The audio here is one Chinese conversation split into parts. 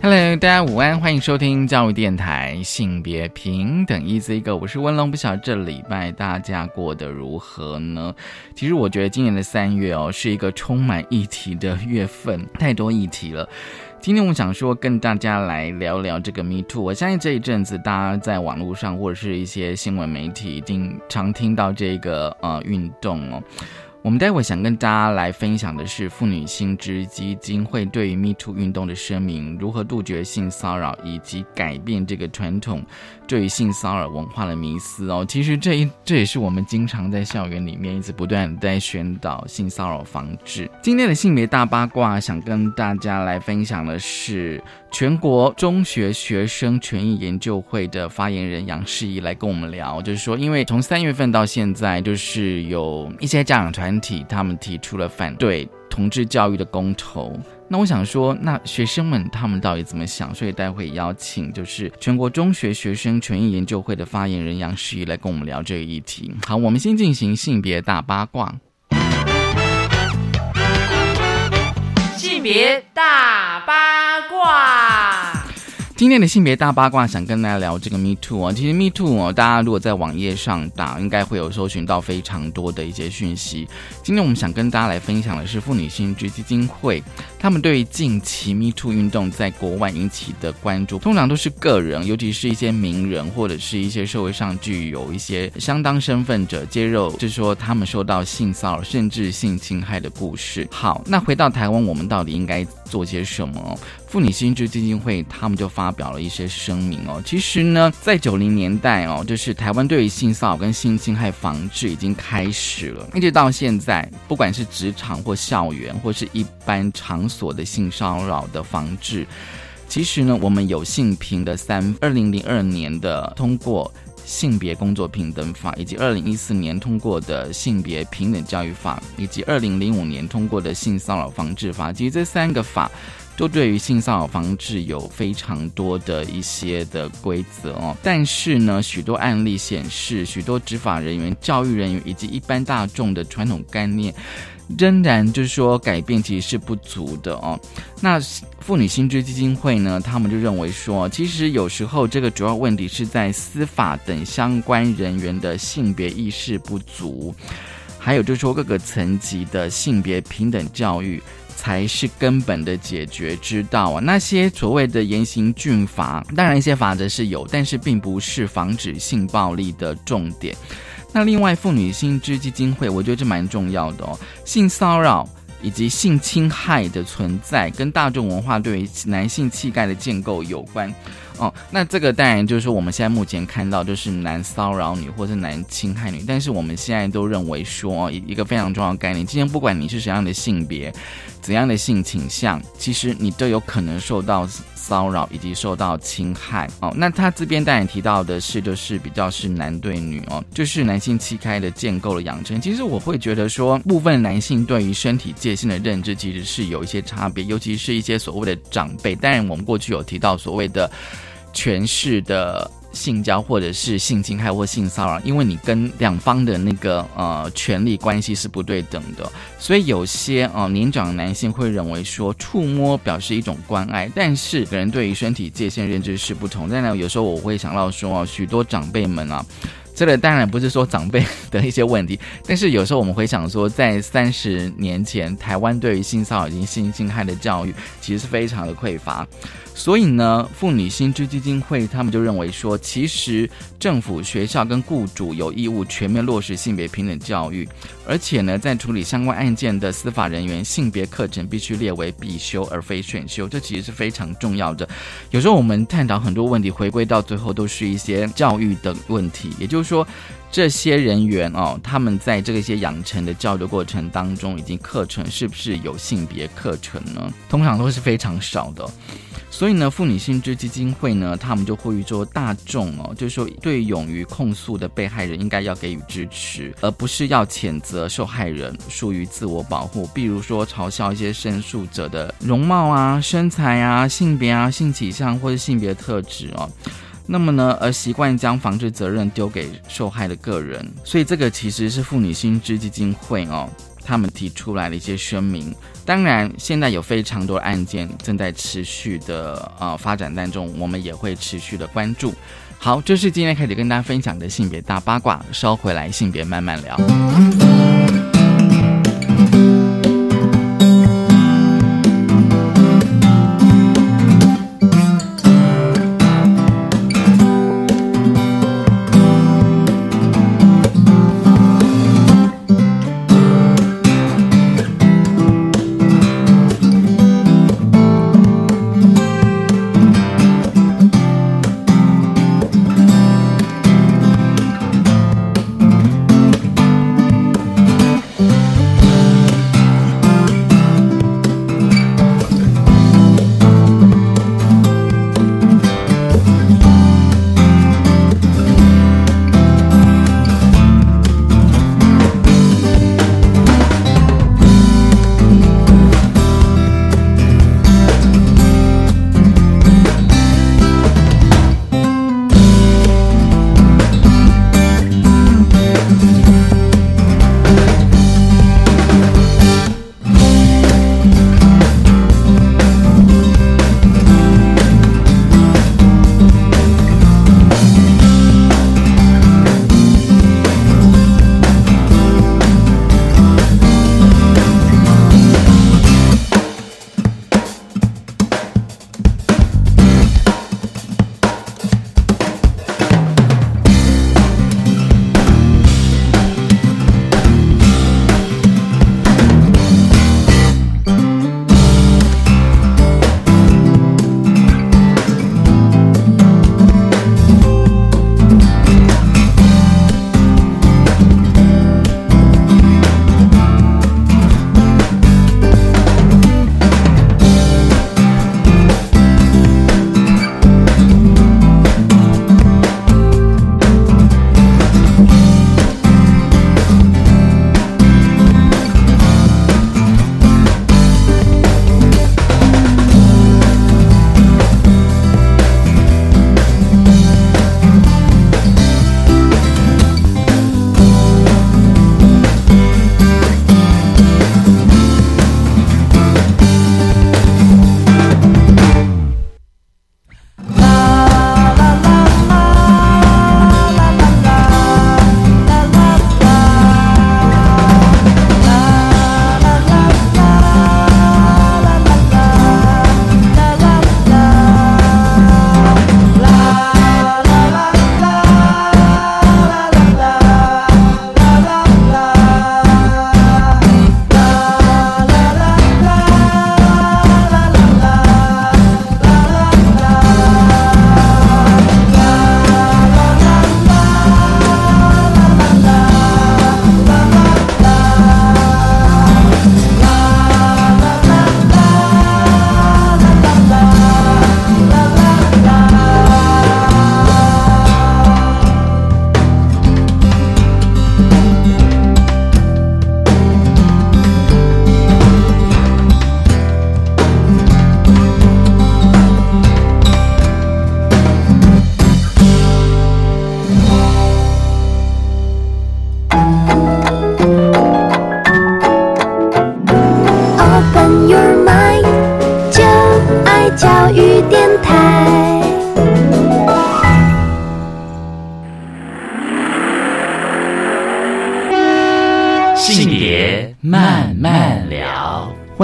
Hello，大家午安，欢迎收听教育电台性别平等 Easy Go，我是温龙，不晓得这礼拜大家过得如何呢？其实我觉得今年的三月哦，是一个充满议题的月份，太多议题了。今天我想说跟大家来聊聊这个 Me Too。我相信这一阵子大家在网络上或者是一些新闻媒体，一定常听到这个呃运动哦。我们待会想跟大家来分享的是妇女新知基金会对于 Me Too 运动的声明，如何杜绝性骚扰，以及改变这个传统对于性骚扰文化的迷思哦。其实这一这也是我们经常在校园里面一直不断在宣导性骚扰防治。今天的性别大八卦，想跟大家来分享的是全国中学学生权益研究会的发言人杨世仪来跟我们聊，就是说，因为从三月份到现在，就是有一些家长团。团体他们提出了反对同志教育的公投，那我想说，那学生们他们到底怎么想？所以待会邀请就是全国中学学生权益研究会的发言人杨世怡来跟我们聊这个议题。好，我们先进行性别大八卦。性别大八卦。今天的性别大八卦，想跟大家聊这个 Me Too 哦。其实 Me Too 哦，大家如果在网页上打，应该会有搜寻到非常多的一些讯息。今天我们想跟大家来分享的是妇女新知基金会，他们对于近期 Me Too 运动在国外引起的关注，通常都是个人，尤其是一些名人或者是一些社会上具有一些相当身份者揭露，就是说他们受到性骚扰甚至性侵害的故事。好，那回到台湾，我们到底应该做些什么？妇女新知基金会他们就发表了一些声明哦。其实呢，在九零年代哦，就是台湾对于性骚扰跟性侵害防治已经开始了，一直到现在，不管是职场或校园或是一般所的性骚扰的防治，其实呢，我们有性平的三二零零二年的通过性别工作平等法，以及二零一四年通过的性别平等教育法，以及二零零五年通过的性骚扰防治法，其实这三个法。都对于性骚扰防治有非常多的一些的规则哦，但是呢，许多案例显示，许多执法人员、教育人员以及一般大众的传统概念，仍然就是说改变其实是不足的哦。那妇女薪资基金会呢，他们就认为说，其实有时候这个主要问题是在司法等相关人员的性别意识不足，还有就是说各个层级的性别平等教育。才是根本的解决之道啊！那些所谓的严刑峻法，当然一些法则是有，但是并不是防止性暴力的重点。那另外，妇女新知基金会，我觉得这蛮重要的哦。性骚扰以及性侵害的存在，跟大众文化对于男性气概的建构有关。哦，那这个当然就是说，我们现在目前看到就是男骚扰女或者男侵害女，但是我们现在都认为说，一个非常重要的概念，今天不管你是什么样的性别，怎样的性倾向，其实你都有可能受到骚扰以及受到侵害。哦，那他这边当然提到的是，就是比较是男对女哦，就是男性气概的建构的养成。其实我会觉得说，部分男性对于身体界限的认知其实是有一些差别，尤其是一些所谓的长辈。当然，我们过去有提到所谓的。权势的性交或者是性侵害或性骚扰，因为你跟两方的那个呃权力关系是不对等的，所以有些啊年长男性会认为说触摸表示一种关爱，但是人对于身体界限认知是不同。但呢，有时候我会想到说，许多长辈们啊。这个当然不是说长辈 的一些问题，但是有时候我们会想说，在三十年前，台湾对于性骚扰以及性侵害的教育其实是非常的匮乏，所以呢，妇女新知基金会他们就认为说，其实政府、学校跟雇主有义务全面落实性别平等教育，而且呢，在处理相关案件的司法人员，性别课程必须列为必修而非选修，这其实是非常重要的。有时候我们探讨很多问题，回归到最后都是一些教育的问题，也就是。说这些人员哦，他们在这个一些养成的教育过程当中，以及课程是不是有性别课程呢？通常都是非常少的。所以呢，妇女心知基金会呢，他们就呼吁说，大众哦，就是说对勇于控诉的被害人，应该要给予支持，而不是要谴责受害人，属于自我保护。比如说嘲笑一些申诉者的容貌啊、身材啊、性别啊、性取向或者性别特质哦。那么呢，而习惯将防治责任丢给受害的个人，所以这个其实是妇女心知基金会哦。他们提出来的一些声明，当然现在有非常多案件正在持续的呃发展当中，我们也会持续的关注。好，这是今天开始跟大家分享的性别大八卦，稍回来性别慢慢聊。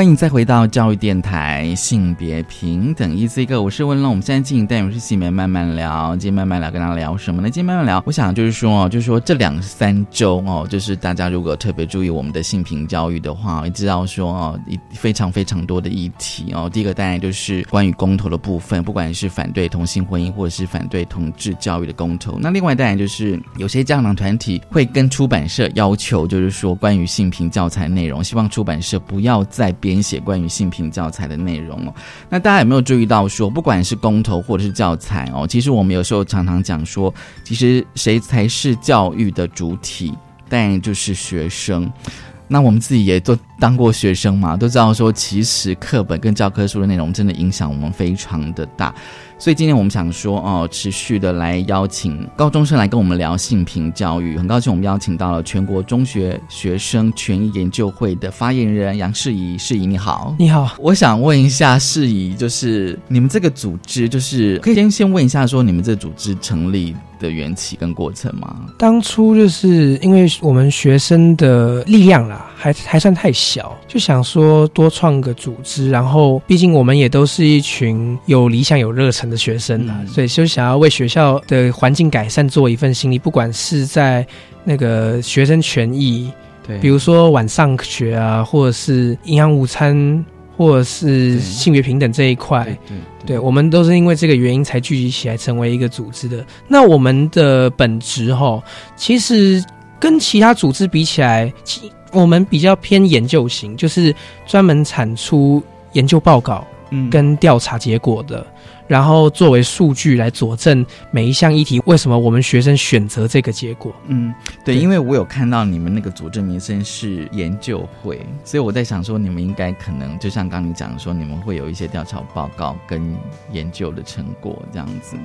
欢迎再回到教育电台，性别平等一 C 个，我是文龙。我们现在进行单元是性别慢慢聊，今天慢慢聊，跟大家聊什么呢？今天慢慢聊，我想就是说哦，就是说这两三周哦，就是大家如果特别注意我们的性平教育的话，也知道说哦，一非常非常多的议题哦。第一个当然就是关于公投的部分，不管是反对同性婚姻，或者是反对同志教育的公投。那另外当然就是有些家长团体会跟出版社要求，就是说关于性平教材内容，希望出版社不要再。编写关于性平教材的内容哦。那大家有没有注意到说，不管是公投或者是教材哦，其实我们有时候常常讲说，其实谁才是教育的主体？但就是学生。那我们自己也都当过学生嘛，都知道说，其实课本跟教科书的内容真的影响我们非常的大。所以今天我们想说，哦，持续的来邀请高中生来跟我们聊性平教育。很高兴我们邀请到了全国中学学生权益研究会的发言人杨世仪。世仪你好，你好。我想问一下世仪，就是你们这个组织，就是可以先先问一下，说你们这组织成立的缘起跟过程吗？当初就是因为我们学生的力量啦，还还算太小，就想说多创个组织。然后，毕竟我们也都是一群有理想、有热忱。的学生啊，所以就想要为学校的环境改善做一份心力，不管是在那个学生权益，对，比如说晚上学啊，或者是营养午餐，或者是性别平等这一块，对，对我们都是因为这个原因才聚集起来成为一个组织的。那我们的本职哈，其实跟其他组织比起来，其我们比较偏研究型，就是专门产出研究报告，嗯，跟调查结果的。然后作为数据来佐证每一项议题，为什么我们学生选择这个结果？嗯，对，因为我有看到你们那个组织名称是研究会，所以我在想说，你们应该可能就像刚你讲说，你们会有一些调查报告跟研究的成果这样子。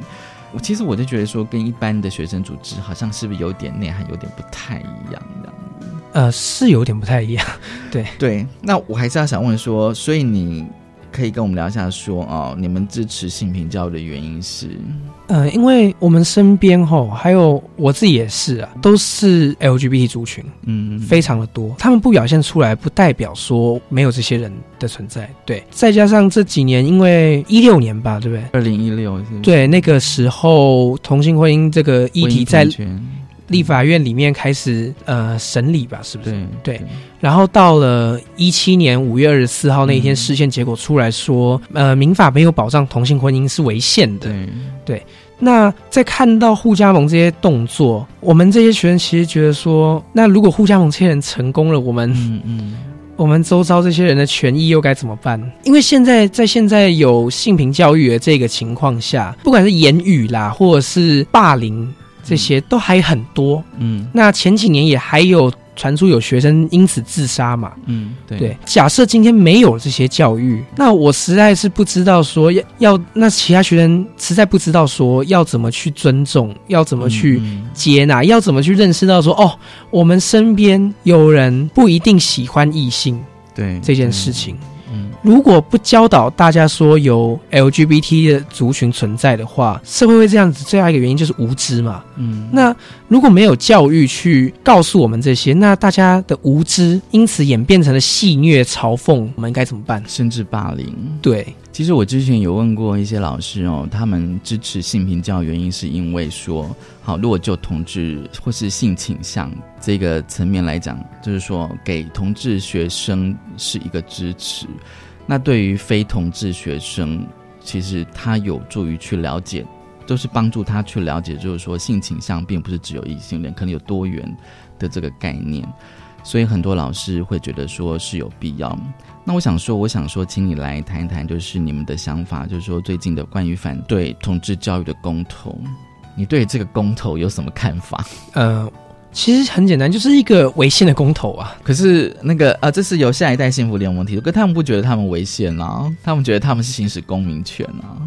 我其实我就觉得说，跟一般的学生组织好像是不是有点内涵有点不太一样这样子？呃，是有点不太一样。对对，那我还是要想问说，所以你。可以跟我们聊一下，说哦，你们支持性平教育的原因是？呃，因为我们身边吼，还有我自己也是啊，都是 LGBT 族群，嗯，非常的多。他们不表现出来，不代表说没有这些人的存在。对，再加上这几年，因为一六年吧，对不对？二零一六，对，那个时候同性婚姻这个议题在。立法院里面开始呃审理吧，是不是？对。然后到了一七年五月二十四号那一天，事件结果出来说，呃，民法没有保障同性婚姻是违宪的。对。那在看到互加盟这些动作，我们这些学生其实觉得说，那如果互加盟这些人成功了，我们嗯嗯，我们周遭这些人的权益又该怎么办？因为现在在现在有性平教育的这个情况下，不管是言语啦，或者是霸凌。这些都还很多，嗯，那前几年也还有传出有学生因此自杀嘛，嗯，对。假设今天没有这些教育，那我实在是不知道说要要，那其他学生实在不知道说要怎么去尊重，要怎么去接纳，要怎么去认识到说哦，我们身边有人不一定喜欢异性，对这件事情。如果不教导大家说有 LGBT 的族群存在的话，社会会这样子。最大一个原因就是无知嘛。嗯，那如果没有教育去告诉我们这些，那大家的无知因此演变成了戏谑、嘲讽，我们该怎么办？甚至霸凌。对，其实我之前有问过一些老师哦，他们支持性平教原因是因为说，好，如果就同志或是性倾向这个层面来讲，就是说给同志学生是一个支持。那对于非同志学生，其实他有助于去了解，都是帮助他去了解，就是说性倾向并不是只有异性恋，可能有多元的这个概念，所以很多老师会觉得说是有必要。那我想说，我想说，请你来谈一谈，就是你们的想法，就是说最近的关于反对同志教育的公投，你对这个公投有什么看法？呃。其实很简单，就是一个违宪的公投啊。可是那个啊，这是由下一代幸福联盟提出，可他们不觉得他们违宪啊，他们觉得他们是行使公民权啊。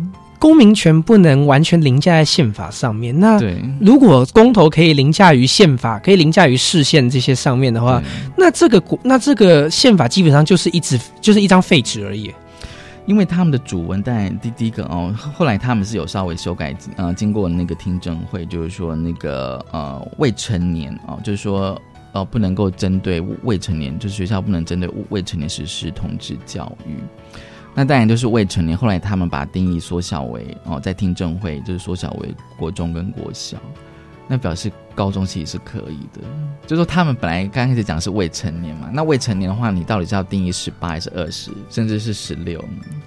公民权不能完全凌驾在宪法上面。那如果公投可以凌驾于宪法，可以凌驾于市县这些上面的话，那这个国那这个宪法基本上就是一纸就是一张废纸而已。因为他们的主文，但第第一个哦，后来他们是有稍微修改，呃，经过那个听证会，就是说那个呃未成年哦，就是说呃不能够针对未成年，就是学校不能针对未成年实施同志教育。那当然就是未成年，后来他们把定义缩小为哦，在听证会就是缩小为国中跟国小。那表示高中其实是可以的，就说他们本来刚开始讲是未成年嘛，那未成年的话，你到底是要定义十八还是二十，甚至是十六？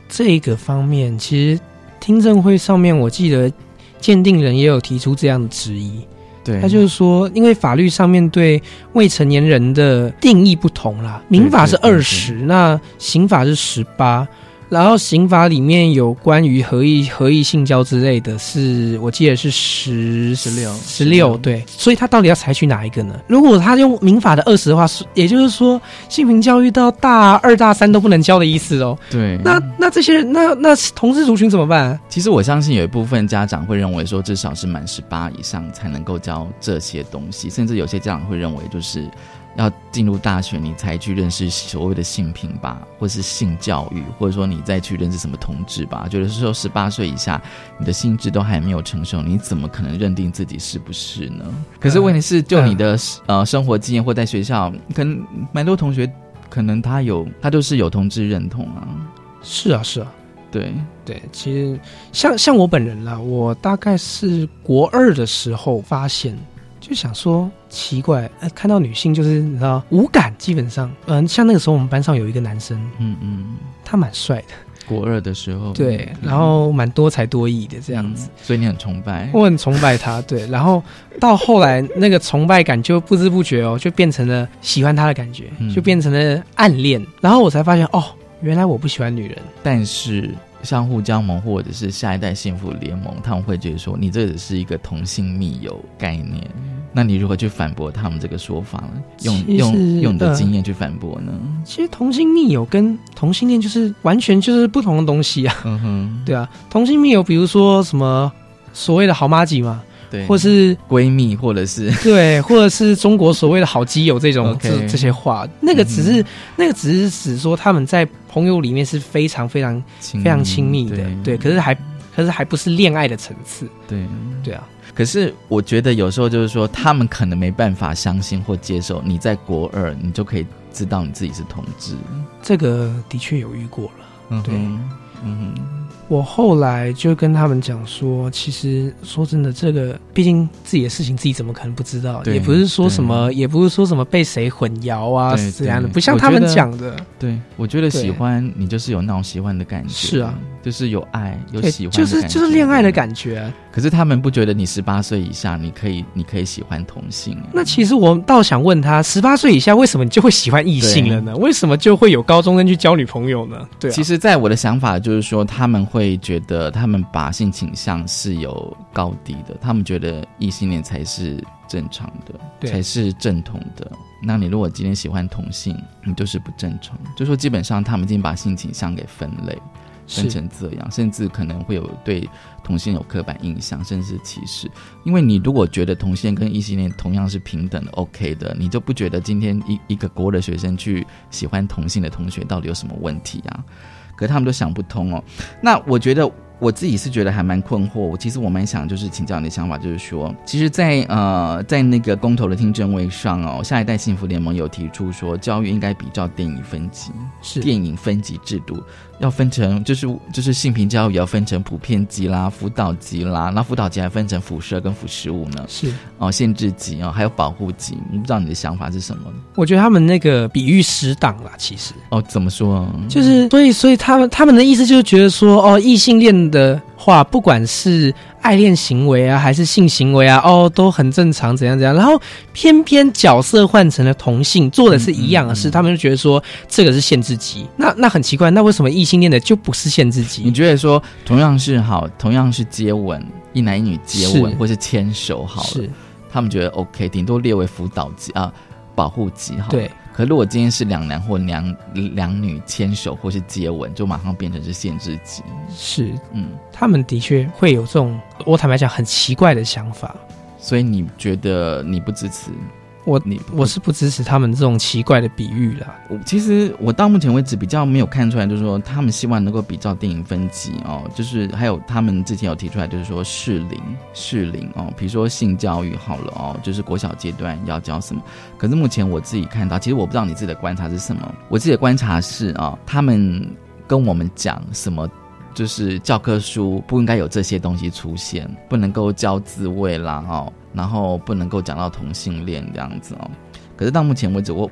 这个方面，其实听证会上面我记得鉴定人也有提出这样的质疑，对，他就是说，因为法律上面对未成年人的定义不同啦，民法是二十，那刑法是十八。然后刑法里面有关于合意合意性交之类的，是我记得是十十六十六对，所以他到底要采取哪一个呢？如果他用民法的二十的话，是也就是说性平教育到大二大三都不能教的意思哦。对，那那这些人那那同志族群怎么办？其实我相信有一部分家长会认为说，至少是满十八以上才能够教这些东西，甚至有些家长会认为就是。要进入大学，你才去认识所谓的性平吧，或是性教育，或者说你再去认识什么同志吧。觉得是说十八岁以下，你的心智都还没有成熟，你怎么可能认定自己是不是呢？可是问题是，就你的呃生活经验或在学校，可能蛮多同学可能他有他就是有同志认同啊。是啊，是啊，对对，其实像像我本人啦，我大概是国二的时候发现。就想说奇怪，呃，看到女性就是你知道无感，基本上，嗯，像那个时候我们班上有一个男生，嗯嗯，他蛮帅的，国二的时候，对，然后蛮多才多艺的这样子，所以你很崇拜，我很崇拜他，对，然后到后来那个崇拜感就不知不觉哦，就变成了喜欢他的感觉，就变成了暗恋，然后我才发现哦，原来我不喜欢女人，但是。相互加盟，或者是下一代幸福联盟，他们会觉得说你这只是一个同性密友概念。那你如何去反驳他们这个说法呢？用用用你的经验去反驳呢？其实同性密友跟同性恋就是完全就是不同的东西啊。嗯哼，对啊，同性密友，比如说什么所谓的好妈吉嘛。或是闺蜜，或者是 对，或者是中国所谓的好基友这种这这些话，那个只是那个只是指说他们在朋友里面是非常非常非常亲密的，对，可是还可是还不是恋爱的层次，对。对啊。可是我觉得有时候就是说，他们可能没办法相信或接受你在国二，你就可以知道你自己是同志，这个的确有遇过了，对，嗯。我后来就跟他们讲说，其实说真的，这个毕竟自己的事情，自己怎么可能不知道？也不是说什么，也不是说什么被谁混淆啊，这样的，不像他们讲的。对，我觉得喜欢你就是有那种喜欢的感觉，是啊，就是有爱，有喜欢，就是就是恋爱的感觉。可是他们不觉得你十八岁以下，你可以，你可以喜欢同性。那其实我倒想问他，十八岁以下为什么你就会喜欢异性了呢？为什么就会有高中生去交女朋友呢？对，其实，在我的想法就是说，他们会觉得他们把性倾向是有高低的，他们觉得异性恋才是正常的，才是正统的。那你如果今天喜欢同性，你就是不正常。就说基本上，他们已经把性倾向给分类。分成这样，甚至可能会有对同性有刻板印象，甚至歧视。因为你如果觉得同性跟异性恋同样是平等的、OK 的，你就不觉得今天一一个国的学生去喜欢同性的同学到底有什么问题啊？可他们都想不通哦。那我觉得。我自己是觉得还蛮困惑。我其实我蛮想就是请教你的想法，就是说，其实，在呃在那个公投的听证会上哦，下一代幸福联盟有提出说，教育应该比照电影分级，是电影分级制度，要分成就是就是性平教育要分成普遍级啦、辅导级啦，那辅导级还分成辐射跟辅食物呢，是哦限制级哦，还有保护级。我不知道你的想法是什么？我觉得他们那个比喻失当啦，其实哦怎么说？就是所以所以他们他们的意思就是觉得说哦异性恋。的话，不管是爱恋行为啊，还是性行为啊，哦，都很正常，怎样怎样。然后偏偏角色换成了同性，做的是一样的事，他们就觉得说这个是限制级。那那很奇怪，那为什么异性恋的就不是限制级？你觉得说同样是好，同样是接吻，一男一女接吻或是牵手好了，他们觉得 OK，顶多列为辅导级啊，保护级好。对。可如果今天是两男或两两女牵手或是接吻，就马上变成是限制级。是，嗯，他们的确会有这种，我坦白讲很奇怪的想法。所以你觉得你不支持？我你我是不支持他们这种奇怪的比喻啦。我其实我到目前为止比较没有看出来，就是说他们希望能够比照电影分级哦，就是还有他们之前有提出来，就是说适龄适龄哦，比如说性教育好了哦，就是国小阶段要教什么。可是目前我自己看到，其实我不知道你自己的观察是什么。我自己的观察是啊，他们跟我们讲什么，就是教科书不应该有这些东西出现，不能够教自慰啦哦。然后不能够讲到同性恋这样子哦，可是到目前为止，我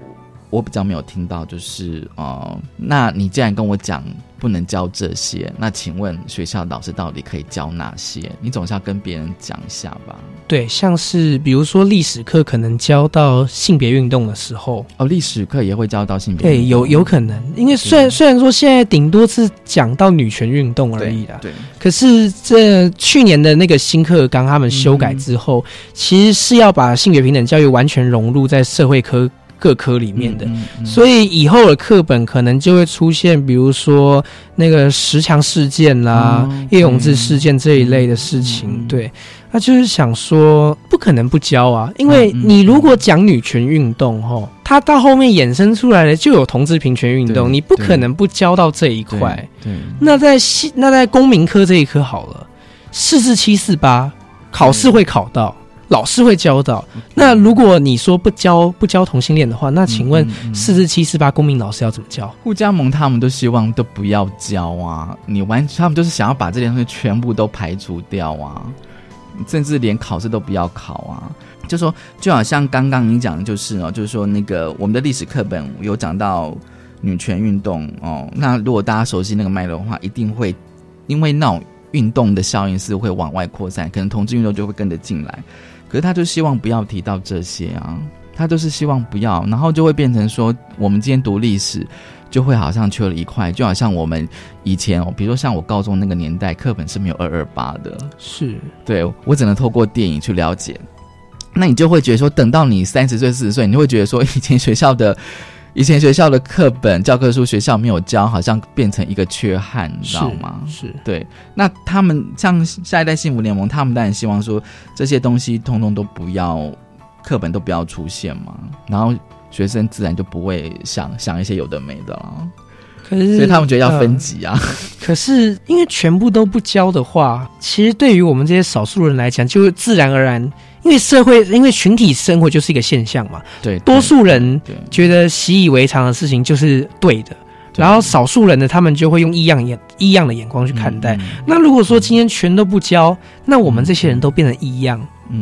我比较没有听到，就是哦，那你既然跟我讲不能教这些，那请问学校老师到底可以教哪些？你总是要跟别人讲一下吧。对，像是比如说历史课可能教到性别运动的时候，哦，历史课也会教到性别。对，有有可能，因为虽然虽然说现在顶多是讲到女权运动而已啦，对。可是这去年的那个新课纲他们修改之后，其实是要把性别平等教育完全融入在社会科。各科里面的，所以以后的课本可能就会出现，比如说那个十强事件啦、叶永志事件这一类的事情。对，那就是想说，不可能不教啊，因为你如果讲女权运动，吼，它到后面衍生出来的就有同志平权运动，你不可能不教到这一块。对，那在那在公民科这一科好了，四四七四八考试会考到。老师会教到。那如果你说不教不教同性恋的话，那请问四至七四八公民老师要怎么教？顾家盟他们都希望都不要教啊！你完他们就是想要把这些东西全部都排除掉啊，甚至连考试都不要考啊！就说就好像刚刚你讲的就是哦，就是说那个我们的历史课本有讲到女权运动哦，那如果大家熟悉那个脉络的话，一定会因为那种运动的效应是会往外扩散，可能同志运动就会跟着进来。可是他就希望不要提到这些啊，他就是希望不要，然后就会变成说，我们今天读历史，就会好像缺了一块，就好像我们以前，哦，比如说像我高中那个年代，课本是没有二二八的，是对我只能透过电影去了解，那你就会觉得说，等到你三十岁、四十岁，你会觉得说，以前学校的。以前学校的课本教科书学校没有教，好像变成一个缺憾，你知道吗？是对。那他们像下一代幸福联盟，他们当然希望说这些东西通通都不要，课本都不要出现嘛，然后学生自然就不会想想一些有的没的了。可是，所以他们觉得要分级啊。可是，因为全部都不教的话，其实对于我们这些少数人来讲，就自然而然，因为社会，因为群体生活就是一个现象嘛。对，多数人觉得习以为常的事情就是对的，然后少数人呢，他们就会用异样眼异样的眼光去看待。那如果说今天全都不教，那我们这些人都变成异样，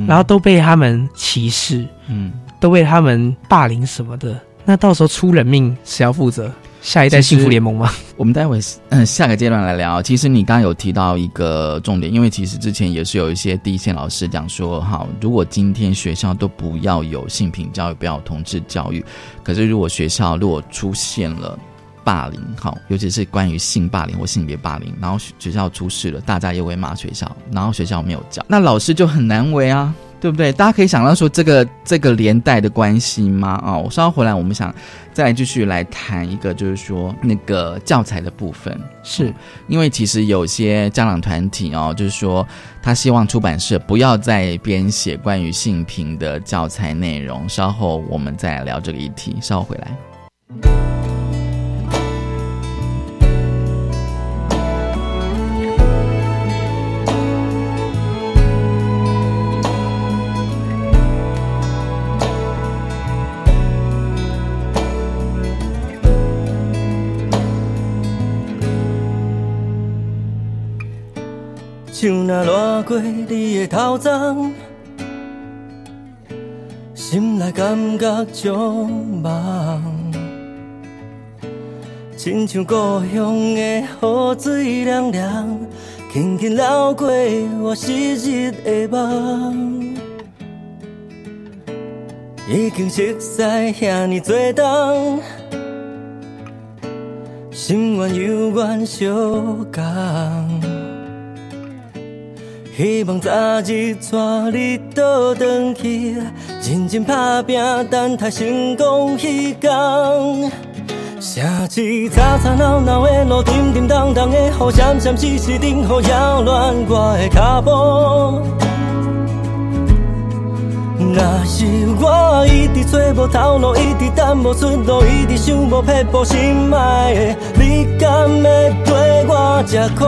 然后都被他们歧视，嗯，都被他们霸凌什么的，那到时候出人命谁要负责？下一代幸福联盟吗？我们待会嗯下个阶段来聊。其实你刚刚有提到一个重点，因为其实之前也是有一些第一线老师讲说，好，如果今天学校都不要有性平教育，不要同志教育，可是如果学校如果出现了霸凌，好，尤其是关于性霸凌或性别霸凌，然后学校出事了，大家又会骂学校，然后学校没有教，那老师就很难为啊。对不对？大家可以想到说这个这个连带的关系吗？啊，我稍后回来，我们想再来继续来谈一个，就是说那个教材的部分，是因为其实有些家长团体哦，就是说他希望出版社不要再编写关于性平的教材内容。稍后我们再来聊这个议题。稍后回来。像若掠过你的头鬃，心内感觉足梦，亲像故乡的雨水凉凉，轻轻流过我昔日的梦。已经熟悉遐尼多冬，心愿犹原相共。希望早日带你倒转去，认真打拼，等待成功迄天。城市吵吵闹闹的路，沉沉重重的雨，闪闪烁烁灯雨扰乱我的脚步。若是我一直找无头路，一直等无出路，一直想无撇步，心爱的你敢会对我这苦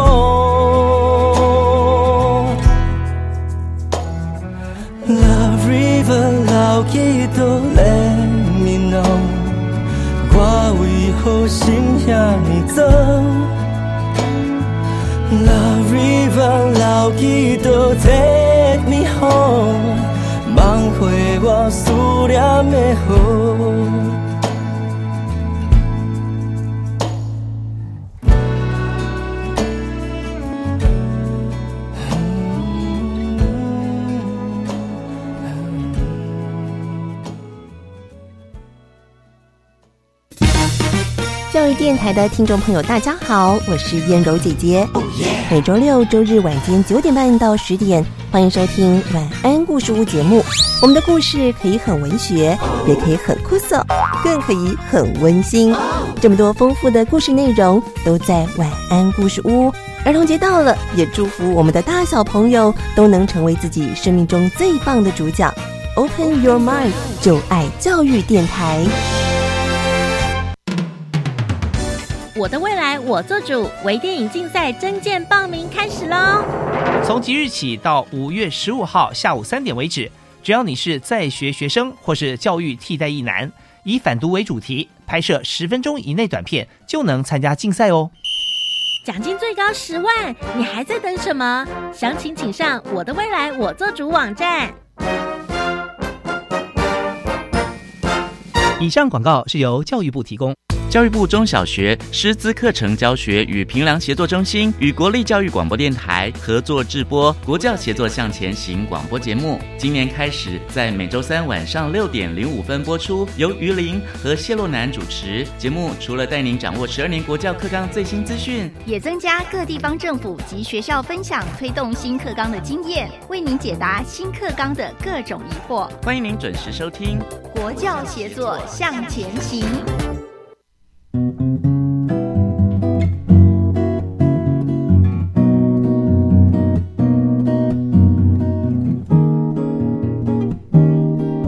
？Love river 流去都连绵浓，我为何心遐尼脏？Love river 流去都 take me home，梦回我思念的雨。电台的听众朋友，大家好，我是燕柔姐姐。每周六、周日晚间九点半到十点，欢迎收听《晚安故事屋》节目。我们的故事可以很文学，也可以很酷涩，更可以很温馨。这么多丰富的故事内容都在《晚安故事屋》。儿童节到了，也祝福我们的大小朋友都能成为自己生命中最棒的主角。Open your mind，就爱教育电台。我的未来我做主，微电影竞赛征件报名开始喽！从即日起到五月十五号下午三点为止，只要你是在学学生或是教育替代役男，以反毒为主题，拍摄十分钟以内短片，就能参加竞赛哦。奖金最高十万，你还在等什么？详情请上我的未来我做主网站。以上广告是由教育部提供。教育部中小学师资课程教学与评量协作中心与国立教育广播电台合作制播《国教协作向前行》广播节目，今年开始在每周三晚上六点零五分播出，由于林和谢洛南主持。节目除了带您掌握十二年国教课纲最新资讯，也增加各地方政府及学校分享推动新课纲的经验，为您解答新课纲的各种疑惑。欢迎您准时收听《国教协作向前行》。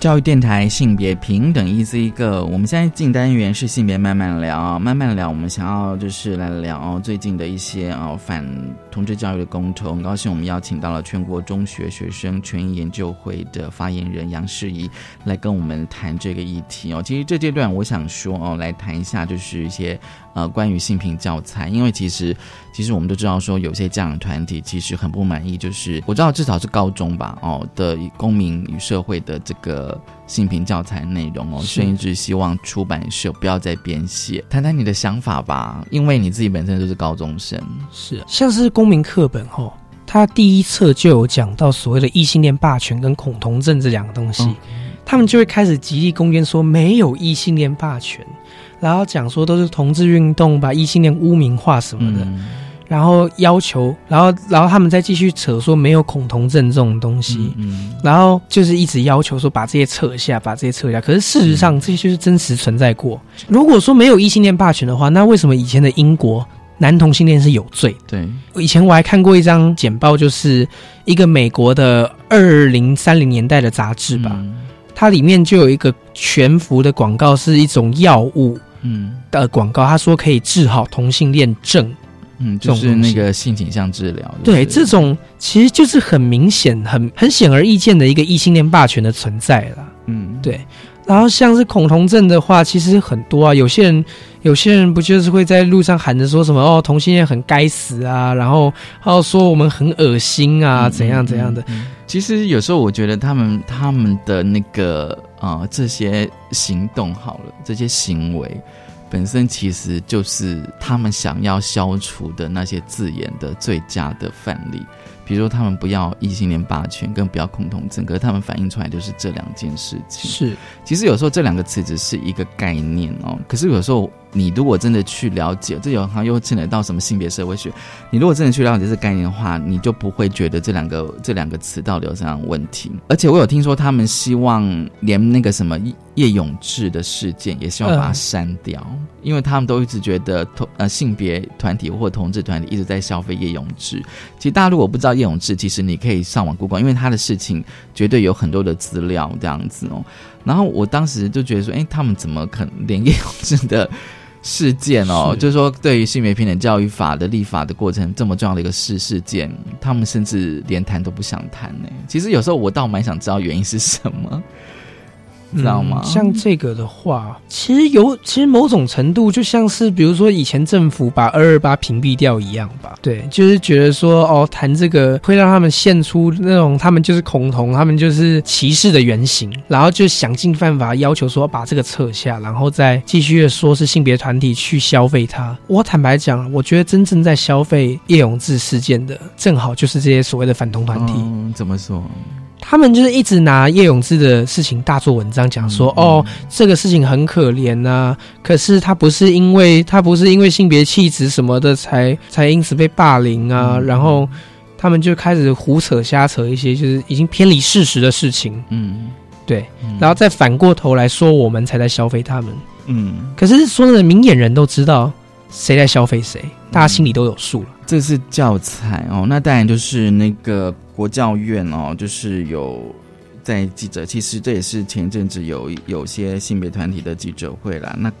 教育电台性别平等意思一个，我们现在进单元是性别慢慢聊，慢慢聊。我们想要就是来聊最近的一些啊反同志教育的公投。很高兴我们邀请到了全国中学学生权益研究会的发言人杨世怡来跟我们谈这个议题哦。其实这阶段我想说哦，来谈一下就是一些。呃，关于性平教材，因为其实其实我们都知道，说有些家长团体其实很不满意，就是我知道至少是高中吧，哦的公民与社会的这个性平教材内容哦，甚至希望出版社不要再编写。谈谈你的想法吧，因为你自己本身就是高中生，是。像是公民课本哦，他第一册就有讲到所谓的异性恋霸权跟恐同症这两个东西，他们就会开始极力攻坚说没有异性恋霸权。然后讲说都是同志运动把异性恋污名化什么的，然后要求，然后然后他们再继续扯说没有恐同症这种东西，然后就是一直要求说把这些撤下，把这些撤下。可是事实上这些就是真实存在过。如果说没有异性恋霸权的话，那为什么以前的英国男同性恋是有罪？对，以前我还看过一张简报，就是一个美国的二零三零年代的杂志吧，它里面就有一个全幅的广告，是一种药物。嗯的广告，他说可以治好同性恋症，嗯，就是那个性倾向治疗。对，这种其实就是很明显、很很显而易见的一个异性恋霸权的存在了。嗯，对。然后像是恐同症的话，其实很多啊，有些人有些人不就是会在路上喊着说什么哦，同性恋很该死啊，然后还有说我们很恶心啊，怎样怎样的。其实有时候我觉得他们他们的那个。啊，这些行动好了，这些行为本身其实就是他们想要消除的那些字眼的最佳的范例。比如说，他们不要异性恋霸权，更不要恐同症，可是他们反映出来就是这两件事情。是，其实有时候这两个词只是一个概念哦，可是有时候。你如果真的去了解，这有好像又牵扯到什么性别社会学。你如果真的去了解这概念的话，你就不会觉得这两个这两个词到底有什么样的问题。而且我有听说，他们希望连那个什么叶永志的事件也希望把它删掉，因为他们都一直觉得同呃性别团体或同志团体一直在消费叶永志。其实大家如果不知道叶永志，其实你可以上网 Google，因为他的事情绝对有很多的资料这样子哦。然后我当时就觉得说，哎，他们怎么可能连叶永志的？事件哦，就是说对于性别平等教育法的立法的过程这么重要的一个事事件，他们甚至连谈都不想谈呢。其实有时候我倒蛮想知道原因是什么。知道吗？像这个的话，其实有，其实某种程度就像是，比如说以前政府把二二八屏蔽掉一样吧。对，就是觉得说，哦，谈这个会让他们现出那种他们就是恐同，他们就是歧视的原型，然后就想尽办法要求说把这个撤下，然后再继续的说是性别团体去消费它。我坦白讲，我觉得真正在消费叶永志事件的，正好就是这些所谓的反同团体。嗯，怎么说？他们就是一直拿叶永志的事情大做文章，讲说哦，这个事情很可怜呐。可是他不是因为他不是因为性别气质什么的才才因此被霸凌啊。然后他们就开始胡扯瞎扯一些就是已经偏离事实的事情。嗯，对。然后再反过头来说，我们才在消费他们。嗯，可是说的明眼人都知道谁在消费谁，大家心里都有数了。这是教材哦，那当然就是那个。国教院哦，就是有在记者，其实这也是前阵子有有些性别团体的记者会啦。那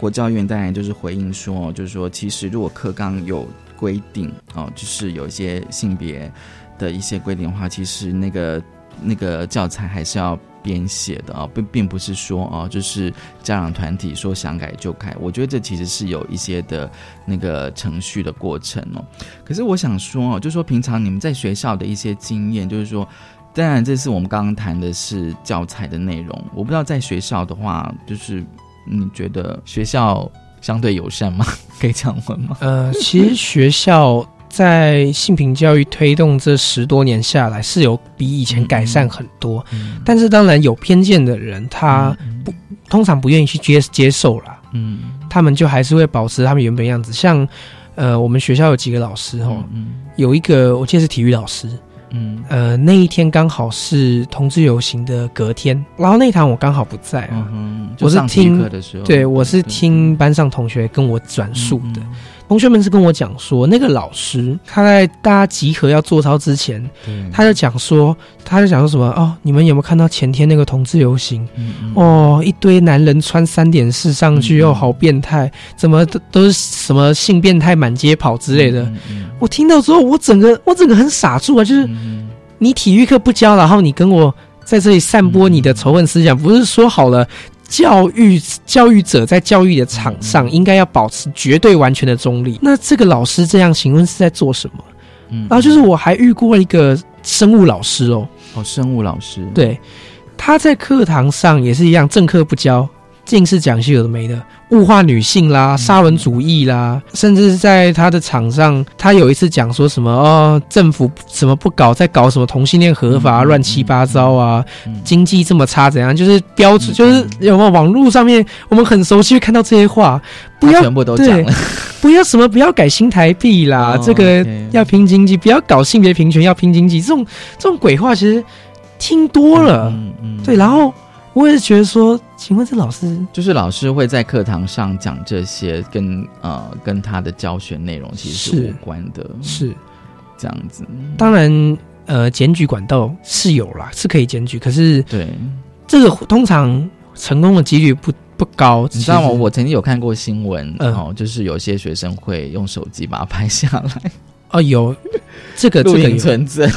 国教院当然就是回应说，就是说，其实如果课纲有规定哦，就是有一些性别的一些规定的话，其实那个那个教材还是要。编写的啊，并并不是说啊，就是家长团体说想改就改。我觉得这其实是有一些的那个程序的过程哦。可是我想说哦，就说平常你们在学校的一些经验，就是说，当然这是我们刚刚谈的是教材的内容。我不知道在学校的话，就是你觉得学校相对友善吗？可以这样问吗？呃，其实学校。在性平教育推动这十多年下来，是有比以前改善很多。但是当然有偏见的人，他不通常不愿意去接接受啦。嗯，他们就还是会保持他们原本样子。像呃，我们学校有几个老师哦，有一个我记得是体育老师。嗯，呃，那一天刚好是同志游行的隔天，然后那堂我刚好不在啊。嗯，我是听对，我是听班上同学跟我转述的。同学们是跟我讲说，那个老师他在大家集合要做操之前，他就讲说，他就讲说什么哦，你们有没有看到前天那个同志游行？哦，一堆男人穿三点式上去，又好变态，怎么都都是什么性变态满街跑之类的。我听到之后，我整个我整个很傻住啊，就是你体育课不教，然后你跟我在这里散播你的仇恨思想，不是说好了？教育教育者在教育的场上应该要保持绝对完全的中立。那这个老师这样，请问是在做什么？嗯，然后就是我还遇过一个生物老师哦，哦，生物老师，对，他在课堂上也是一样，正课不教。尽是讲些有的没的，物化女性啦，沙文主义啦，甚至是在他的场上，他有一次讲说什么哦，政府什么不搞，在搞什么同性恋合法，乱七八糟啊，经济这么差，怎样？就是标准，就是有没有网络上面我们很熟悉看到这些话，不要全部都讲了，不要什么不要改新台币啦，这个要拼经济，不要搞性别平权，要拼经济，这种这种鬼话其实听多了，对，然后。我也是觉得说，请问这老师就是老师会在课堂上讲这些，跟呃跟他的教学内容其实是无关的，是这样子。当然，呃，检举管道是有啦，是可以检举，可是对这个通常成功的几率不不高。你知道吗？我曾经有看过新闻，哦，就是有些学生会用手机把它拍下来。哦，有这个录影存证。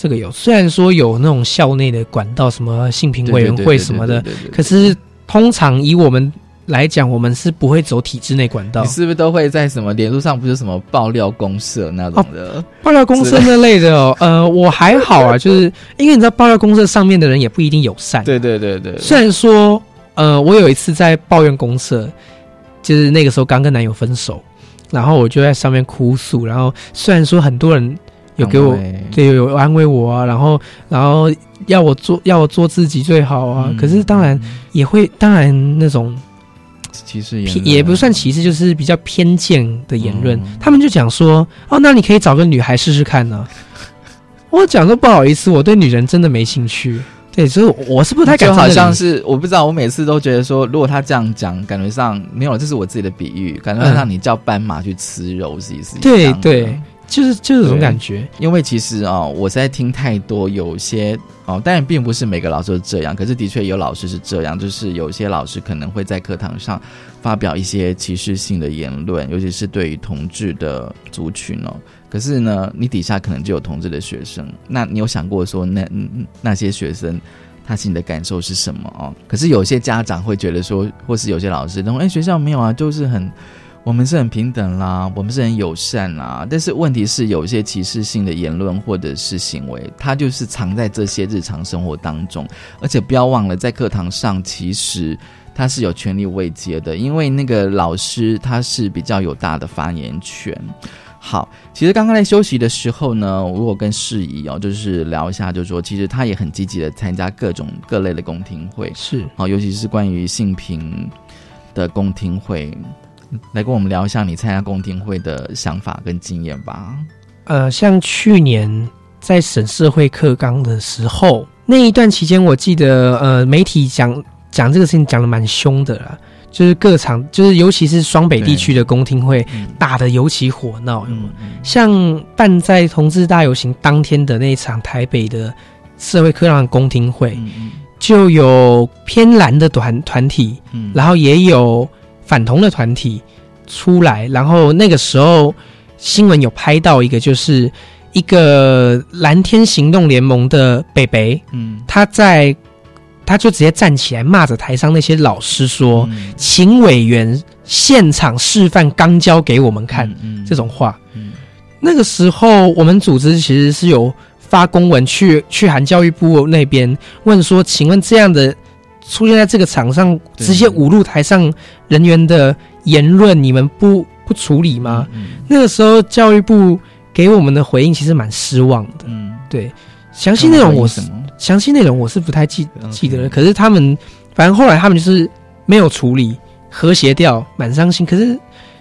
这个有，虽然说有那种校内的管道，什么性评委员会什么的，可是通常以我们来讲，我们是不会走体制内管道。你是不是都会在什么脸书上，不是什么爆料公社那种的？爆料公社那类的哦，呃，我还好啊，就是因为你知道，爆料公社上面的人也不一定友善。对对对对。虽然说，呃，我有一次在抱怨公社，就是那个时候刚跟男友分手，然后我就在上面哭诉，然后虽然说很多人。有给我对有安慰我啊，然后然后要我做要我做自己最好啊，可是当然也会当然那种歧视也也不算歧视，就是比较偏见的言论。他们就讲说哦，那你可以找个女孩试试看呢。我讲说不好意思，我对女人真的没兴趣。对，所以我是不太敢。就好像是我不知道，我每次都觉得说，如果他这样讲，感觉上没有，这是我自己的比喻，感觉上你叫斑马去吃肉，是意思？对对。就是就是这种感觉。因为其实啊，我在听太多有些哦，当然并不是每个老师都这样，可是的确有老师是这样，就是有些老师可能会在课堂上发表一些歧视性的言论，尤其是对于同志的族群哦。可是呢，你底下可能就有同志的学生，那你有想过说那那些学生他心里的感受是什么哦？可是有些家长会觉得说，或是有些老师认为，哎，学校没有啊，就是很我们是很平等啦，我们是很友善啦。但是问题是，有一些歧视性的言论或者是行为，它就是藏在这些日常生活当中。而且不要忘了，在课堂上其实他是有权利未接的，因为那个老师他是比较有大的发言权。好，其实刚刚在休息的时候呢，如果跟世仪哦，就是聊一下，就是说，其实他也很积极的参加各种各类的公听会，是哦，尤其是关于性平的公听会，来跟我们聊一下你参加公听会的想法跟经验吧。呃，像去年在审社会课纲的时候，那一段期间，我记得呃，媒体讲讲这个事情讲的蛮凶的啦。就是各场，就是尤其是双北地区的公听会打的尤其火闹。像办在同志大游行当天的那场台北的社会科上公听会，就有偏蓝的团团体，然后也有反同的团体出来。然后那个时候新闻有拍到一个，就是一个蓝天行动联盟的北北，嗯，他在。他就直接站起来骂着台上那些老师说：“请委员现场示范钢交给我们看。”嗯这种话。嗯那个时候，我们组织其实是有发公文去去韩教育部那边问说：“请问这样的出现在这个场上，直接侮辱台上人员的言论，你们不不处理吗？”那个时候，教育部给我们的回应其实蛮失望的。嗯，对，详细内容我是。详细内容我是不太记记得了，可是他们反正后来他们就是没有处理和谐掉，蛮伤心。可是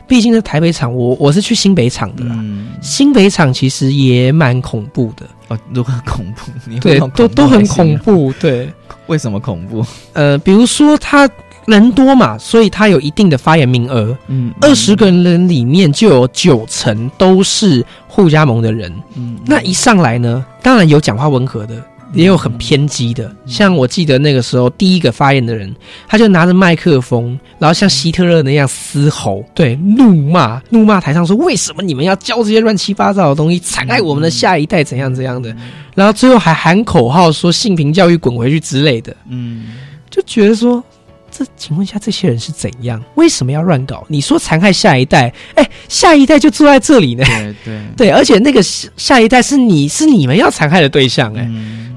毕竟是台北场，我我是去新北场的啦。新北场其实也蛮恐怖的哦，如何恐怖？对，都都很恐怖。对，为什么恐怖？呃，比如说他人多嘛，所以他有一定的发言名额。嗯，二十个人里面就有九成都是互加盟的人。嗯，那一上来呢，当然有讲话温和的。也有很偏激的，像我记得那个时候第一个发言的人，他就拿着麦克风，然后像希特勒那样嘶吼，对，怒骂，怒骂台上说：“为什么你们要教这些乱七八糟的东西，残害我们的下一代？怎样怎样的？”然后最后还喊口号说“性平教育滚回去”之类的。嗯，就觉得说，这请问一下，这些人是怎样？为什么要乱搞？你说残害下一代，哎，下一代就坐在这里呢。对对对，而且那个下一代是你是你们要残害的对象，哎。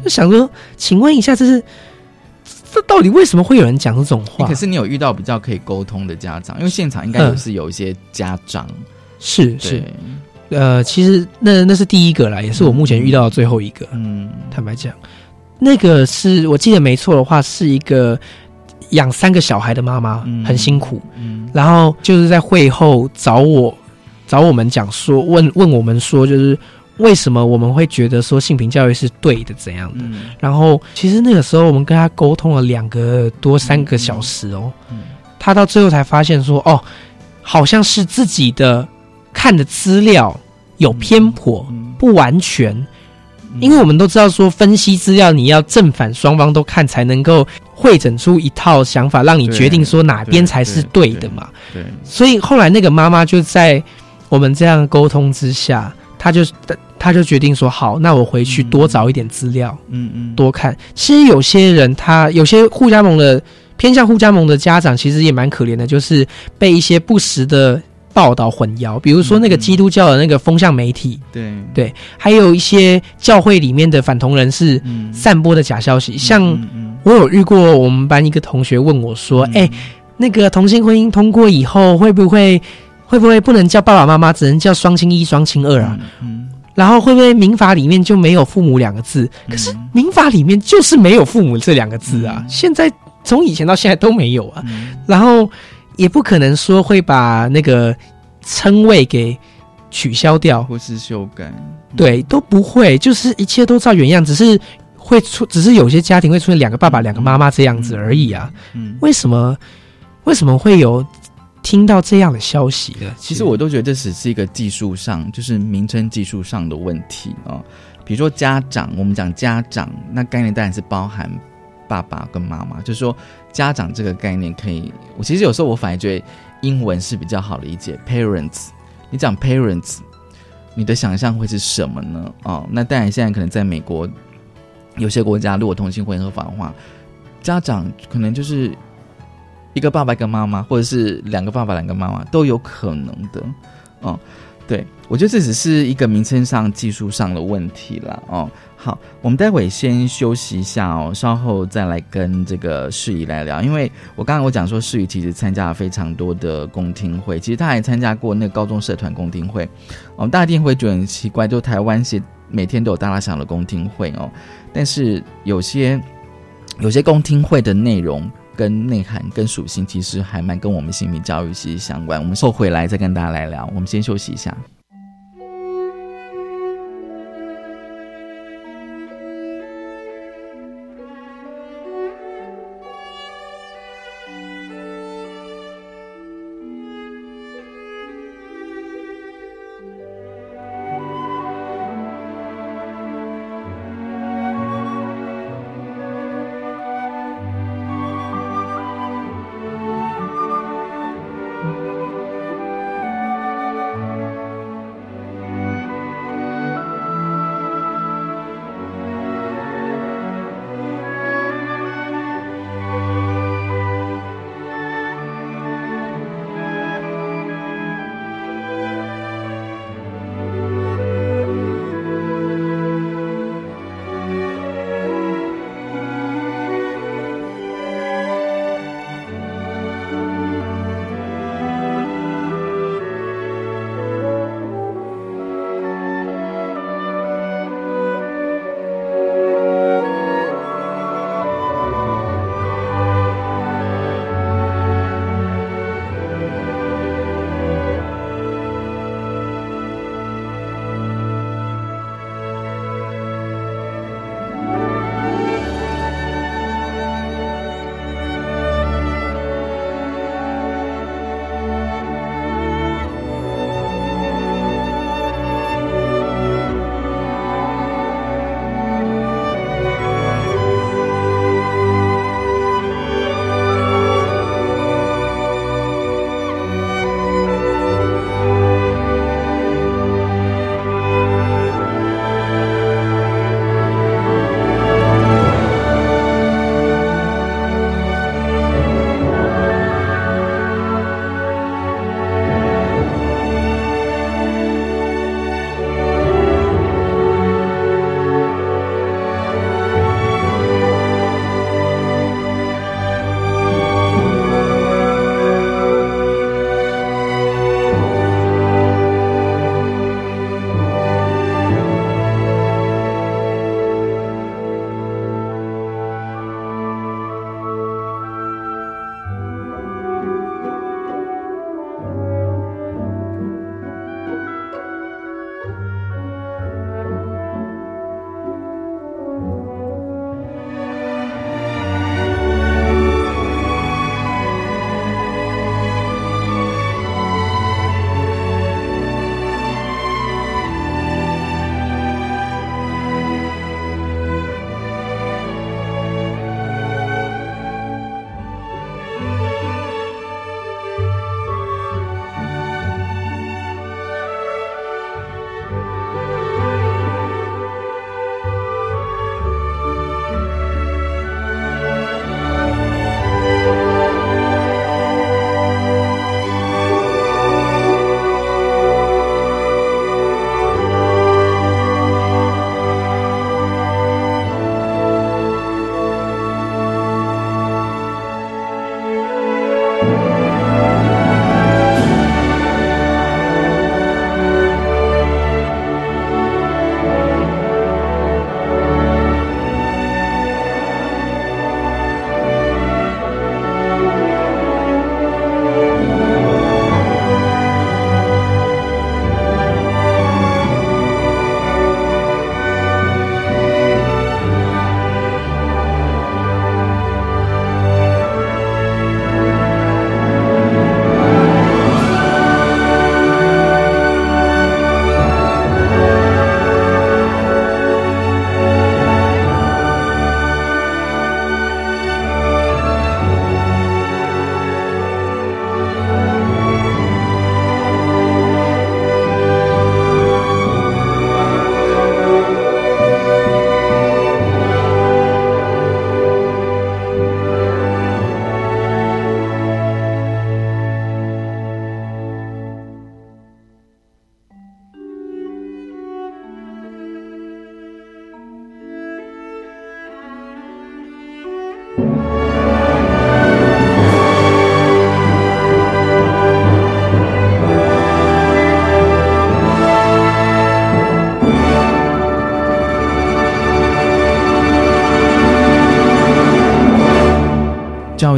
就想说，请问一下，这是这到底为什么会有人讲这种话？可是你有遇到比较可以沟通的家长，因为现场应该也是有一些家长，是是，呃，其实那那是第一个啦，也是我目前遇到的最后一个。嗯，坦白讲，那个是我记得没错的话，是一个养三个小孩的妈妈，很辛苦。嗯，然后就是在会后找我找我们讲说，问问我们说，就是。为什么我们会觉得说性平教育是对的？怎样的？然后其实那个时候我们跟他沟通了两个多三个小时哦，他到最后才发现说，哦，好像是自己的看的资料有偏颇，不完全。因为我们都知道说，分析资料你要正反双方都看，才能够会诊出一套想法，让你决定说哪边才是对的嘛。对。所以后来那个妈妈就在我们这样沟通之下，她就。他就决定说好，那我回去多找一点资料，嗯嗯，多看。其实有些人，他有些互加盟的偏向互加盟的家长，其实也蛮可怜的，就是被一些不实的报道混淆。比如说那个基督教的那个风向媒体，对对，还有一些教会里面的反同人士散播的假消息。像我有遇过，我们班一个同学问我说：“哎，那个同性婚姻通过以后，会不会会不会不能叫爸爸妈妈，只能叫双亲一、双亲二啊？”然后会不会民法里面就没有父母两个字？可是民法里面就是没有父母这两个字啊！现在从以前到现在都没有啊。然后也不可能说会把那个称谓给取消掉或是修改，对，都不会，就是一切都照原样，只是会出，只是有些家庭会出现两个爸爸、两个妈妈这样子而已啊。为什么？为什么会有听到这样的消息了。其实我都觉得这只是一个技术上，就是名称技术上的问题啊。比如说家长，我们讲家长，那概念当然是包含爸爸跟妈妈，就是说家长这个概念可以。我其实有时候我反而觉得英文是比较好理解，parents。你讲 parents，你的想象会是什么呢？哦，那当然现在可能在美国有些国家，如果同性婚姻合法的话，家长可能就是一个爸爸一个妈妈，或者是两个爸爸两个妈妈都有可能的。哦，对我觉得这只是一个名称上技术上的问题了。哦。好，我们待会先休息一下哦，稍后再来跟这个世仪来聊。因为我刚刚我讲说，世仪其实参加了非常多的公听会，其实他还参加过那个高中社团公听会。我们大家一定会觉得很奇怪，就台湾是每天都有大大小小的公听会哦，但是有些有些公听会的内容跟内涵跟属性，其实还蛮跟我们心理教育息息相关。我们后回来再跟大家来聊。我们先休息一下。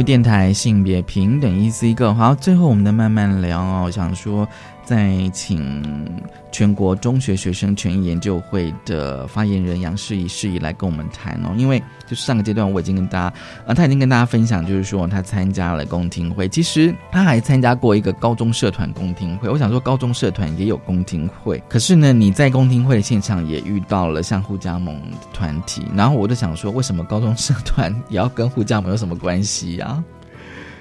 电台性别平等一 C 个。好，最后我们再慢慢聊哦，想说再请全国中学学生权益研究会的发言人杨世仪世仪来跟我们谈哦，因为就上个阶段我已经跟大家啊，他已经跟大家分享，就是说他参加了公听会，其实他还参加过一个高中社团公听会。我想说高中社团也有公听会，可是呢，你在公听会的现场也遇到了像互加盟团体，然后我就想说，为什么高中社团也要跟互加盟有什么关系呀？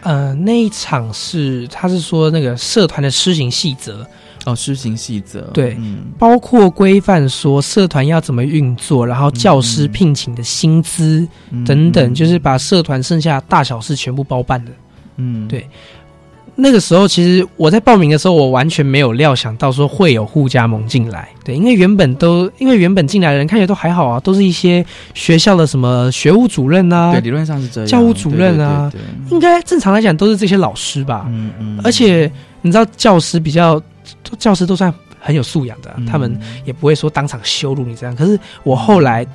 呃，那一场是他是说那个社团的施行细则哦，施行细则对，包括规范说社团要怎么运作，然后教师聘请的薪资等等，就是把社团剩下大小事全部包办的。嗯，对。那个时候，其实我在报名的时候，我完全没有料想到说会有互加盟进来。对，因为原本都因为原本进来的人看起来都还好啊，都是一些学校的什么学务主任啊，对，理论上是这样，教务主任啊，应该正常来讲都是这些老师吧。嗯嗯。而且你知道，教师比较，教师都算很有素养的，他们也不会说当场羞辱你这样。可是我后来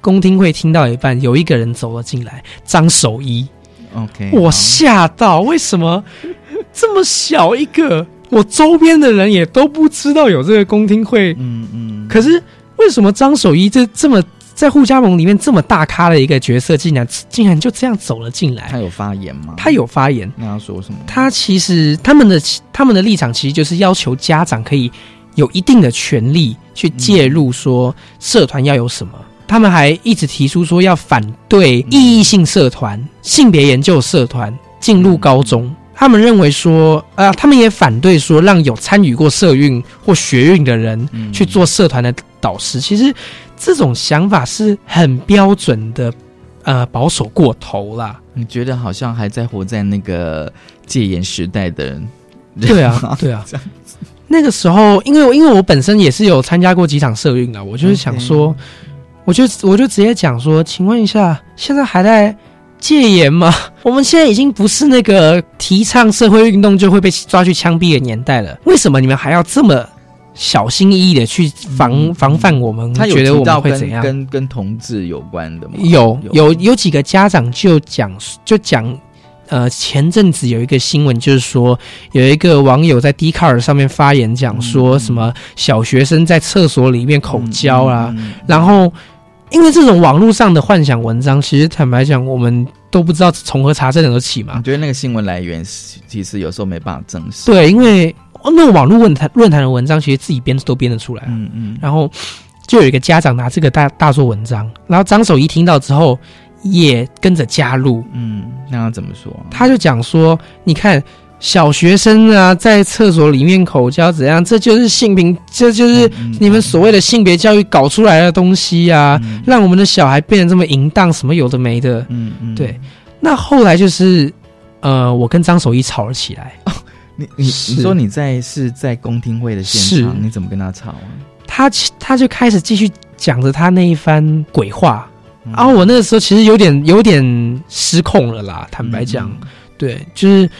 公听会听到一半，有一个人走了进来，张守一。OK，我吓到，为什么？这么小一个，我周边的人也都不知道有这个公听会。嗯嗯。可是为什么张守一这这么在互加盟里面这么大咖的一个角色，竟然竟然就这样走了进来？他有发言吗？他有发言。那他说什么？他其实他们的他们的立场其实就是要求家长可以有一定的权利去介入，说社团要有什么。他们还一直提出说要反对意义性社团、性别研究社团进入高中。他们认为说，呃，他们也反对说让有参与过社运或学运的人去做社团的导师。其实这种想法是很标准的，呃，保守过头了。你觉得好像还在活在那个戒严时代的人？对啊，对啊。那个时候，因为因为我本身也是有参加过几场社运啊，我就是想说，我就我就直接讲说，请问一下，现在还在？戒严吗？我们现在已经不是那个提倡社会运动就会被抓去枪毙的年代了。为什么你们还要这么小心翼翼的去防防范我们？他觉得我们会怎样？跟跟同志有关的吗？有有有几个家长就讲就讲，呃，前阵子有一个新闻，就是说有一个网友在 d 卡尔上面发言，讲说什么小学生在厕所里面口交啊，然后。因为这种网络上的幻想文章，其实坦白讲，我们都不知道从何查证得起嘛。我觉得那个新闻来源其实有时候没办法证实。对，因为那个网络论坛论坛的文章，其实自己编都编得出来。嗯嗯。然后就有一个家长拿这个大大做文章，然后张守一听到之后也跟着加入。嗯，那他怎么说？他就讲说：“你看。”小学生啊，在厕所里面口交怎样？这就是性平，这就是你们所谓的性别教育搞出来的东西啊！让我们的小孩变得这么淫荡，什么有的没的。嗯嗯，对。那后来就是，呃，我跟张守义吵了起来。你你你说你在是在公听会的现场，你怎么跟他吵啊？他他就开始继续讲着他那一番鬼话，然后我那个时候其实有点有点失控了啦。坦白讲，对，就是。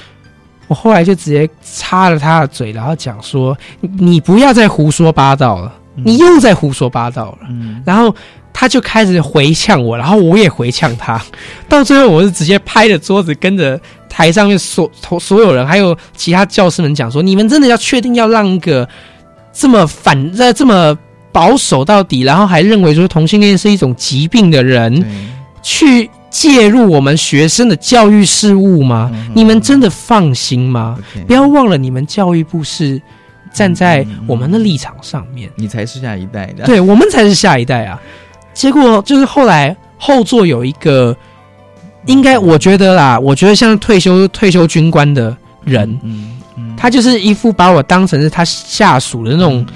我后来就直接插了他的嘴，然后讲说：“你不要再胡说八道了，你又在胡说八道了。”然后他就开始回呛我，然后我也回呛他。到最后，我是直接拍着桌子，跟着台上面所所有人，还有其他教师们讲说：“你们真的要确定要让一个这么反、在这么保守到底，然后还认为说同性恋是一种疾病的人去？”介入我们学生的教育事务吗？你们真的放心吗？不要忘了，你们教育部是站在我们的立场上面。你才是下一代的，对我们才是下一代啊！结果就是后来后座有一个，应该我觉得啦，我觉得像退休退休军官的人，他就是一副把我当成是他下属的那种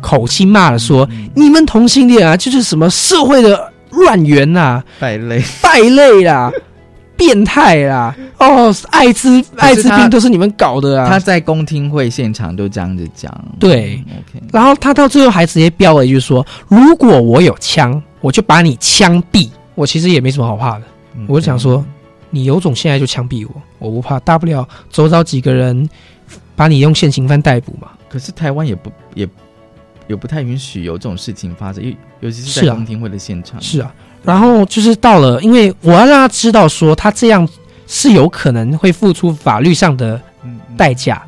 口气骂了，说你们同性恋啊，就是什么社会的。乱源呐，败类，败类啦，变态啦！哦，艾滋艾滋病都是你们搞的啊！他在公听会现场都这样子讲，对。然后他到最后还直接标了一句说：“如果我有枪，我就把你枪毙。”我其实也没什么好怕的，我就想说，你有种现在就枪毙我，我不怕，大不了走找几个人把你用现行犯逮捕嘛。可是台湾也不也。也不太允许有这种事情发生，尤尤其是在公听会的现场。是啊，然后就是到了，因为我要让他知道说，他这样是有可能会付出法律上的代价。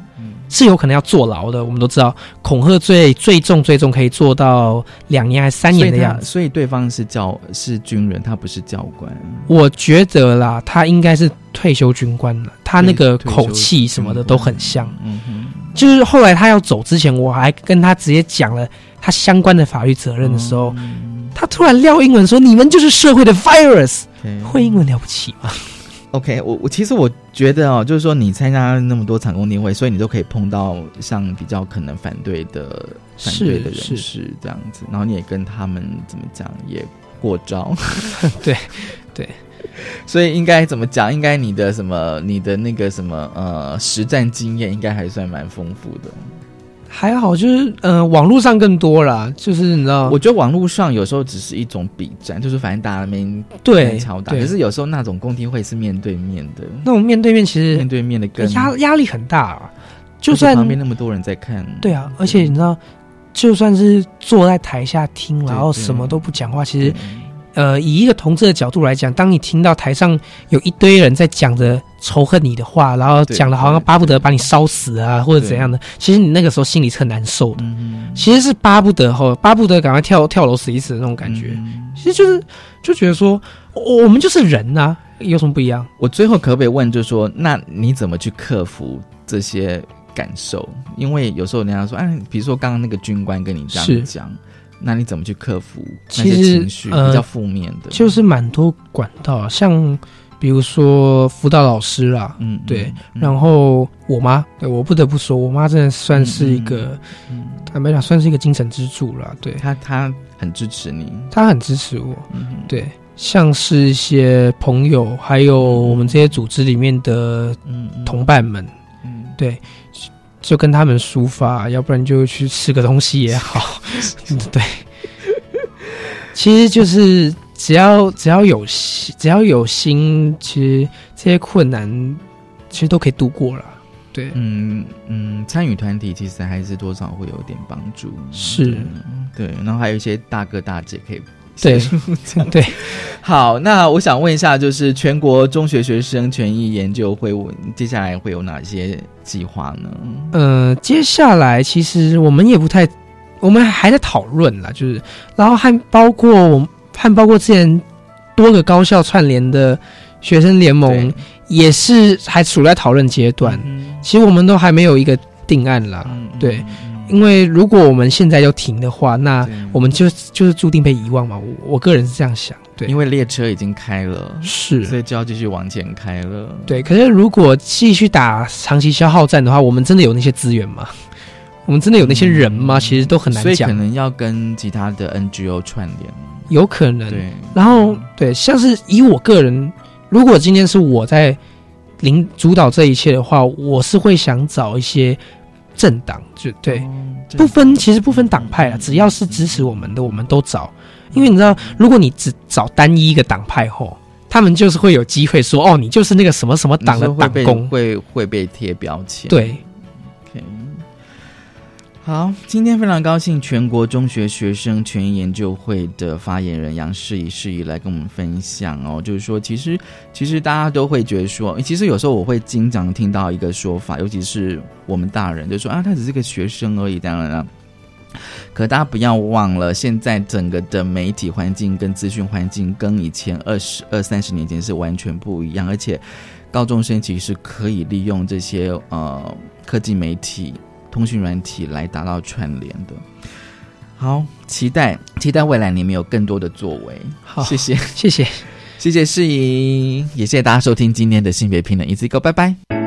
是有可能要坐牢的，我们都知道，恐吓罪最重最重可以做到两年还是三年的样子。所以对方是教是军人，他不是教官。我觉得啦，他应该是退休军官了，他那个口气什么的都很像。嗯哼，就是后来他要走之前，我还跟他直接讲了他相关的法律责任的时候，他突然撂英文说：“你们就是社会的 virus。”会英文了不起吗？OK，我我其实我觉得哦，就是说你参加那么多场公听会，所以你都可以碰到像比较可能反对的反对的人士这样子，然后你也跟他们怎么讲也过招，对 对，所以应该怎么讲？应该你的什么你的那个什么呃实战经验应该还算蛮丰富的。还好，就是呃，网络上更多啦，就是你知道，我觉得网络上有时候只是一种比战，就是反正大家那边对敲打，可是有时候那种公听会是面对面的，那种面对面其实面对面的更压压力很大啊，就算旁边那么多人在看，对啊，而且你知道，就算是坐在台下听，然后什么都不讲话，其实。呃，以一个同志的角度来讲，当你听到台上有一堆人在讲着仇恨你的话，然后讲的好像巴不得把你烧死啊，或者怎样的，其实你那个时候心里是很难受的。其实是巴不得哈，巴不得赶快跳跳楼死一死的那种感觉。其实就是就觉得说，我们就是人呐，有什么不一样？我最后可不可以问，就是说，那你怎么去克服这些感受？因为有时候人家说，哎，比如说刚刚那个军官跟你这样讲。那你怎么去克服那些情绪比较负面的？就是蛮多管道，像比如说辅导老师啦，嗯，对，然后我妈，对我不得不说，我妈真的算是一个，嗯坦白讲，算是一个精神支柱了。对她，她很支持你，她很支持我。嗯对，像是一些朋友，还有我们这些组织里面的同伴们，嗯，对。就跟他们抒发，要不然就去吃个东西也好。对，其实就是只要只要有心，只要有心，其实这些困难其实都可以度过了。对，嗯嗯，参与团体其实还是多少会有点帮助。是，对，然后还有一些大哥大姐可以。对 对，好，那我想问一下，就是全国中学学生权益研究会，接下来会有哪些计划呢？呃，接下来其实我们也不太，我们还在讨论啦，就是，然后还包括我们，还包括之前多个高校串联的学生联盟，也是还处在讨论阶段。其实我们都还没有一个定案啦，对。因为如果我们现在就停的话，那我们就就是注定被遗忘嘛。我我个人是这样想，对，因为列车已经开了，是，所以就要继续往前开了。对，可是如果继续打长期消耗战的话，我们真的有那些资源吗？我们真的有那些人吗？其实都很难讲。所以可能要跟其他的 NGO 串联，有可能。对，然后对，像是以我个人，如果今天是我在领主导这一切的话，我是会想找一些。政党就对，不分其实不分党派啊，只要是支持我们的，我们都找。因为你知道，如果你只找单一一个党派后，他们就是会有机会说，哦，你就是那个什么什么党的党工，会会被贴标签。对。好，今天非常高兴，全国中学学生权益研究会的发言人杨世仪世仪来跟我们分享哦，就是说，其实其实大家都会觉得说，其实有时候我会经常听到一个说法，尤其是我们大人就说啊，他只是个学生而已，当然了。可大家不要忘了，现在整个的媒体环境跟资讯环境跟以前二十二三十年前是完全不一样，而且高中生其实可以利用这些呃科技媒体。通讯软体来达到串联的，好，期待期待未来你们有更多的作为。好，谢谢谢谢谢谢世莹，也谢谢大家收听今天的性别平等一次一个拜拜。